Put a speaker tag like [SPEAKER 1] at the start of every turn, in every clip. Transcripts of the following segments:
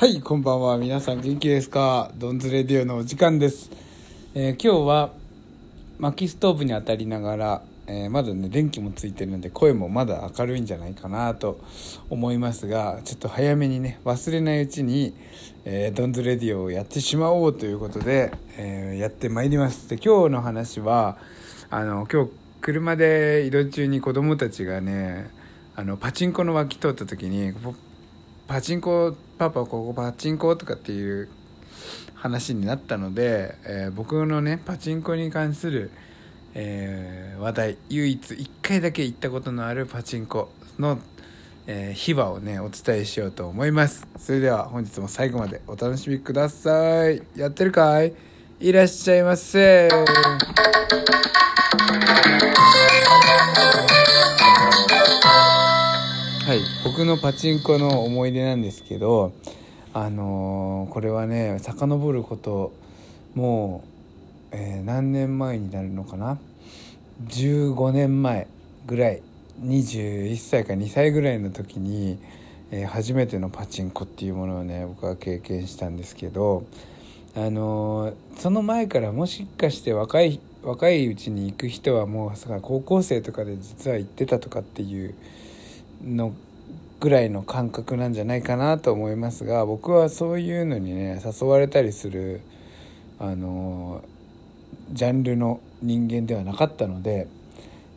[SPEAKER 1] はい、こんばんは。皆さん元気ですか？ドンズレディオのお時間です。えー今日は薪ストーブに当たりながら、えーまだね、電気もついてるので声もまだ明るいんじゃないかなと思いますが、ちょっと早めにね、忘れないうちに、えードンズレディオをやってしまおうということで、えやってまいります。で、今日の話は、あの、今日車で移動中に子供たちがね、あの、パチンコの脇通った時に、パチンコパパここパチンコとかっていう話になったので、えー僕のねパチンコに関する、えー話題唯一1回だけ行ったことのあるパチンコの、えー秘話をねお伝えしようと思います。それでは本日も最後までお楽しみください。やってるかい？いらっしゃいませ。はい。僕のパチンコの思い出なんですけどあのーこれはね遡ることもう、えー何年前になるのかな？15年前ぐらい21歳か2歳ぐらいの時に、えー初めてのパチンコっていうものをね僕は経験したんですけどあのーその前からもしかして若い若いうちに行く人はもうさ高校生とかで実は行ってたとかっていうのぐらいの感覚なんじゃないかなと思いますが僕はそういうのにね誘われたりするあのジャンルの人間ではなかったので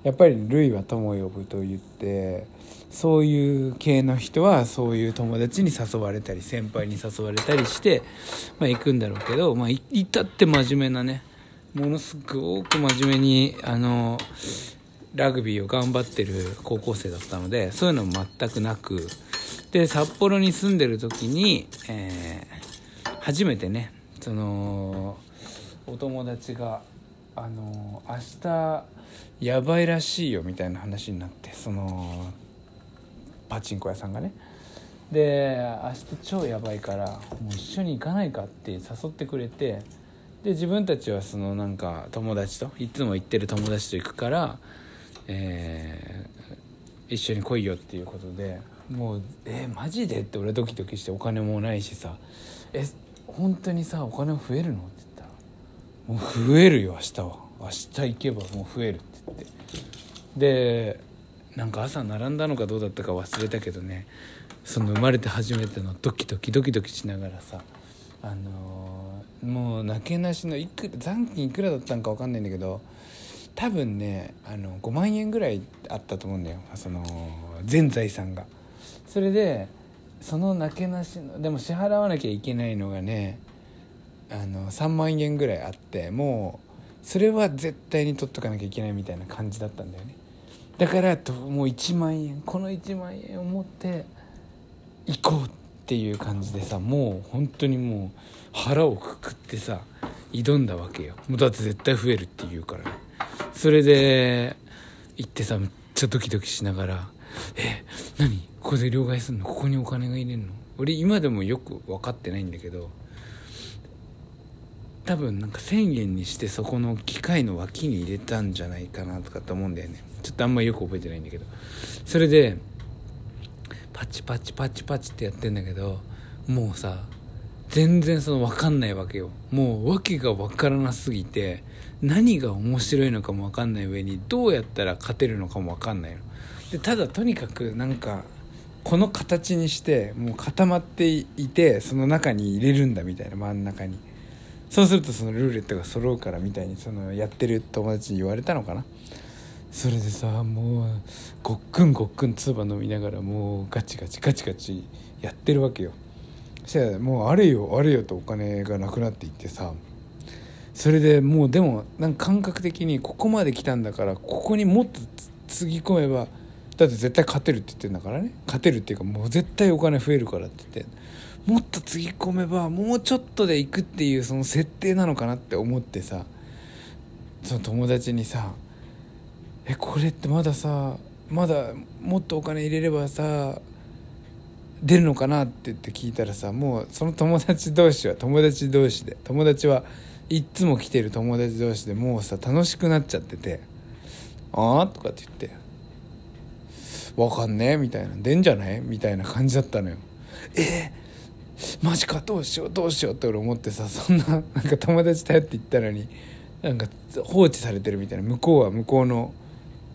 [SPEAKER 1] やっぱり「類は友を呼ぶ」と言ってそういう系の人はそういう友達に誘われたり先輩に誘われたりして、まあ、行くんだろうけど、まあ、至って真面目なねものすごく真面目にあのラグビーを頑張ってる高校生だったのでそういうのも全くなくで札幌に住んでる時に、えー初めてねそのお友達が「あの明日やばいらしいよ」みたいな話になってそのパチンコ屋さんがね。で明日超やばいからもう一緒に行かないかって誘ってくれてで自分たちはそのなんか友達といつも行ってる友達と行くから、えー一緒に来いよっていうことでもう「えマジで?」って俺ドキドキしてお金もないしさ「え本当にさお金増えるの?」って言ったら「もう増えるよ明日は明日行けばもう増える」って言ってでなんか朝並んだのかどうだったか忘れたけどねその生まれて初めてのドキドキドキドキしながらさあのーもうなけなしのいく残金いくらだったんか分かんないんだけど多分ねあの5万円ぐらいあったと思うんだよ。その全財産が。それでそのなけなしのでも支払わなきゃいけないのがねあの3万円ぐらいあってもうそれは絶対に取っとかなきゃいけないみたいな感じだったんだよね。だからもう1万円この1万円を持って行こうっていう感じでさもう本当にもう腹をくくってさ挑んだわけよ。もうだって絶対増えるって言うからね。それで行ってさめっちゃドキドキしながら「え何？ここで両替すんの？ここにお金が入れるの?」俺今でもよく分かってないんだけど多分なんか1,000円にしてそこの機械の脇に入れたんじゃないかなとかって思うんだよね。ちょっとあんまりよく覚えてないんだけど。それでパチパチパチパチってやってんだけどもうさ全然その分かんないわけよ。もう訳が分からなすぎて何が面白いのかも分かんない上にどうやったら勝てるのかも分かんないの。でただとにかくなんかこの形にしてもう固まっていてその中に入れるんだみたいな真ん中に。そうするとそのルーレットが揃うからみたいにそのやってる友達に言われたのかな。それでさもうごっくんごっくん唾飲みながらもうガチガチガチガチやってるわけよ。そしたらもうあれよあれよとお金がなくなっていってさ。それでもうでもなんか感覚的にここまで来たんだからここにもっとつぎ込めばだって絶対勝てるって言ってんだからね。勝てるっていうかもう絶対お金増えるからって言って。もっとつぎ込めばもうちょっとで行くっていうその設定なのかなって思ってさ。その友達にさ「えこれってまださまだもっとお金入れればさ出るのかな?」って言って聞いたらさもうその友達同士は友達同士で友達はいっつも来てる友達同士でもうさ楽しくなっちゃってて「ああ?」とかって言って「わかんねえ」みたいな「出んじゃない?」みたいな感じだったのよ。えーマジか？どうしよう？どうしよう？って俺思ってさそんななんか友達頼って行ったのになんか放置されてるみたいな向こうは向こうの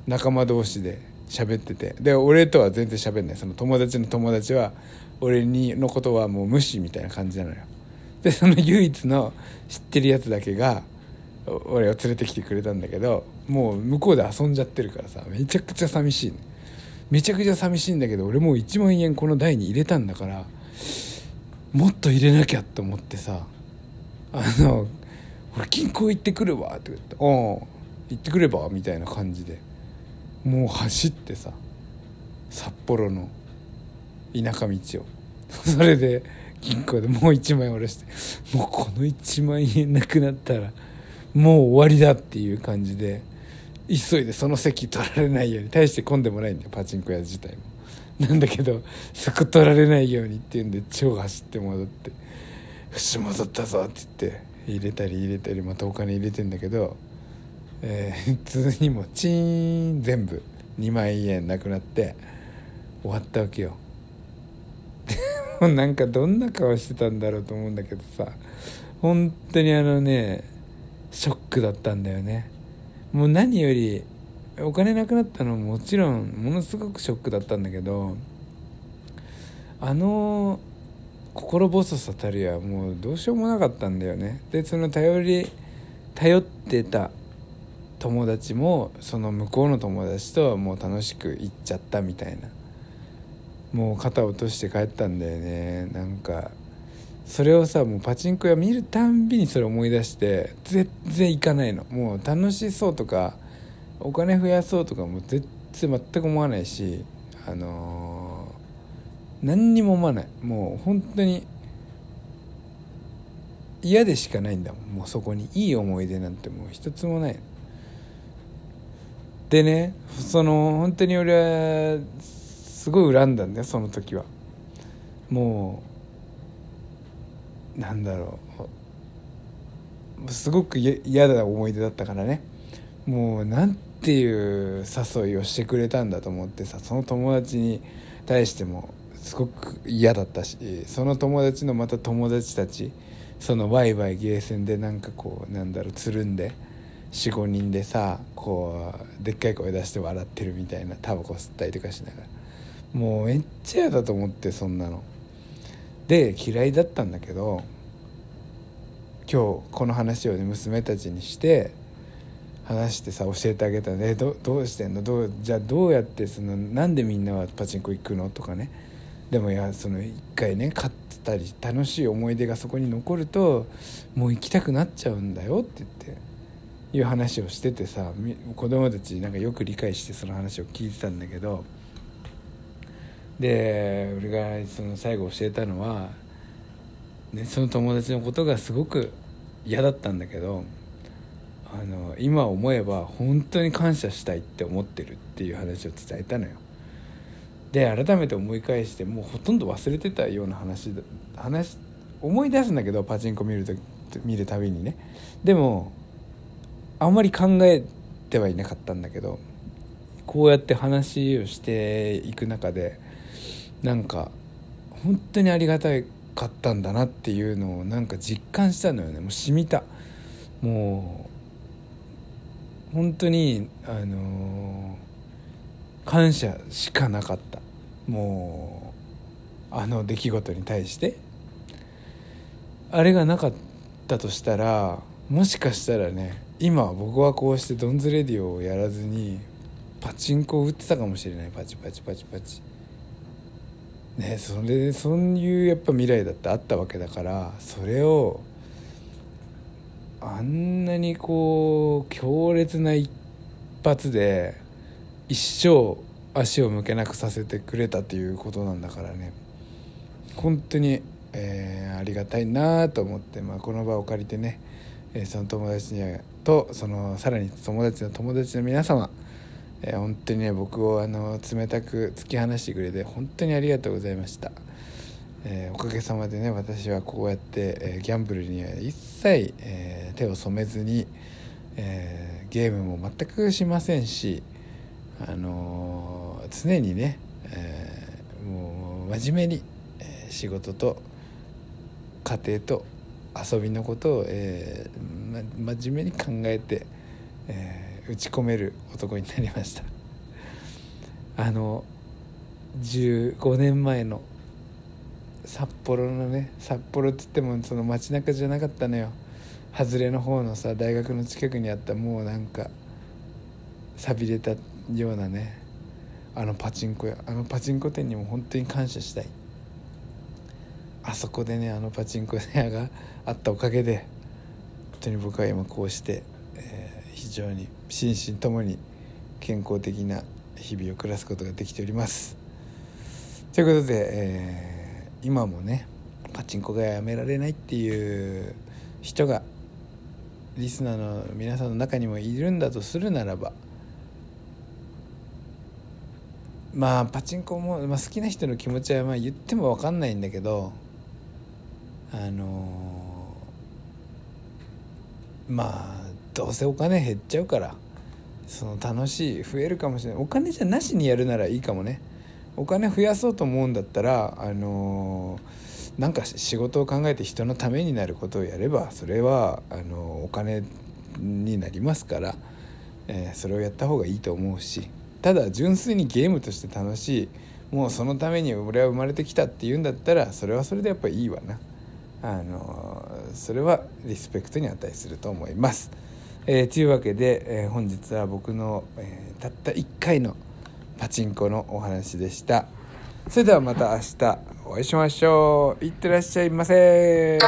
[SPEAKER 1] 仲間同士で喋ってて。で俺とは全然喋んない。その友達の友達は俺にのことはもう無視みたいな感じなのよ。でその唯一の知ってるやつだけが俺を連れてきてくれたんだけどもう向こうで遊んじゃってるからさめちゃくちゃ寂しい、ね、めちゃくちゃ寂しいんだけど俺もう1万円この台に入れたんだからもっと入れなきゃって思ってさあの「俺銀行行ってくるわ」って言って「お行ってくれば」みたいな感じで。もう走ってさ札幌の田舎道を。それで銀行でもう1万円下ろしてもうこの1万円なくなったらもう終わりだっていう感じで急いでその席取られないように大して混んでもないんだよパチンコ屋自体も。なんだけどそこ取られないようにっていうんで超走って戻って「よし戻ったぞ」って言って入れたり入れたりまたお金入れてんだけど、えー、普通にもチーン全部2万円なくなって終わったわけよ。で もなんかどんな顔してたんだろうと思うんだけどさ本当にあのねショックだったんだよね。もう何よりお金なくなったのももちろんものすごくショックだったんだけどあの心細さたるやもうどうしようもなかったんだよね。でその頼り頼ってた友達もその向こうの友達とはもう楽しく行っちゃったみたいな。もう肩落として帰ったんだよね。なんかそれをさもうパチンコ屋見るたんびにそれ思い出して全然行かないの。もう楽しそうとかお金増やそうとかも全然全く思わないしあのー、何にも思わない。もう本当に嫌でしかないんだもん。もうそこにいい思い出なんてもう一つもないでねその本当に俺はすごい恨んだんだよその時は。もうなんだろう。すごく嫌な思い出だったからね。もうなんていう誘いをしてくれたんだと思ってさその友達に対してもすごく嫌だったしその友達のまた友達たちそのワイワイゲーセンでなんかこうなんだろうつるんで45人でさこうでっかい声出して笑ってるみたいなタバコ吸ったりとかしながら。もうめっちゃ嫌だと思ってそんなの。で嫌いだったんだけど今日この話をね娘たちにして話してさ教えてあげたら「えどどうしてんの？どうじゃあどうやってそのなんでみんなはパチンコ行くの?」とかね。でもいやその一回ね勝ったり楽しい思い出がそこに残るともう行きたくなっちゃうんだよって言って。いう話をしててさ子供たちなんかよく理解してその話を聞いてたんだけどで俺がその最後教えたのは、ね、その友達のことがすごく嫌だったんだけどあの今思えば本当に感謝したいって思ってるっていう話を伝えたのよ。で改めて思い返してもうほとんど忘れてたような話話思い出すんだけどパチンコ見ると見るたびにね。でもあんまり考えてはいなかったんだけどこうやって話をしていく中でなんか本当にありがたかったんだなっていうのをなんか実感したのよね。もう染みた。もう本当にあのー、感謝しかなかった。もうあの出来事に対して。あれがなかったとしたらもしかしたらね今僕はこうしてドンズレディオをやらずにパチンコを打ってたかもしれない。パチパチパチパチ。ねそれそういうやっぱ未来だってあったわけだからそれをあんなにこう強烈な一発で一生足を向けなくさせてくれたっていうことなんだからね。本当に、えー、ありがたいなと思って、まあ、この場を借りてね、えー、その友達にはとそのさらに友達の友達の皆様、えー、本当にね僕をあの冷たく突き放してくれて本当にありがとうございました。えー、おかげさまでね私はこうやって、えー、ギャンブルには一切、えー、手を染めずに、えゲームも全くしませんし、あの常にね、えもう真面目に、え仕事と、家庭と遊びのことを、えー真面目に考えて、えー、打ち込める男になりました。あの15年前の札幌のね札幌っつってもその街中じゃなかったのよ。外れの方のさ大学の近くにあったもうなんか寂れたようなねあのパチンコ屋。あのパチンコ店にも本当に感謝したい。あそこでねあのパチンコ屋があったおかげで当に僕は今こうして、えー、非常に心身ともに健康的な日々を暮らすことができております。ということで、えー、今もねパチンコがやめられないっていう人がリスナーの皆さんの中にもいるんだとするならばまあパチンコも、まあ、好きな人の気持ちはまあ言っても分かんないんだけどあのー、まあどうせお金減っちゃうからその楽しい増えるかもしれない。お金じゃなしにやるならいいかもね。お金増やそうと思うんだったらあのー、なんか仕事を考えて人のためになることをやればそれはあのー、お金になりますから、えー、それをやった方がいいと思うしただ純粋にゲームとして楽しいもうそのために俺は生まれてきたっていうんだったらそれはそれでやっぱいいわな。あのそれはリスペクトに値すると思います。えー、というわけで、えー、本日は僕の、えー、たった1回のパチンコのお話でした。それではまた明日お会いしましょう。いってらっしゃいませ。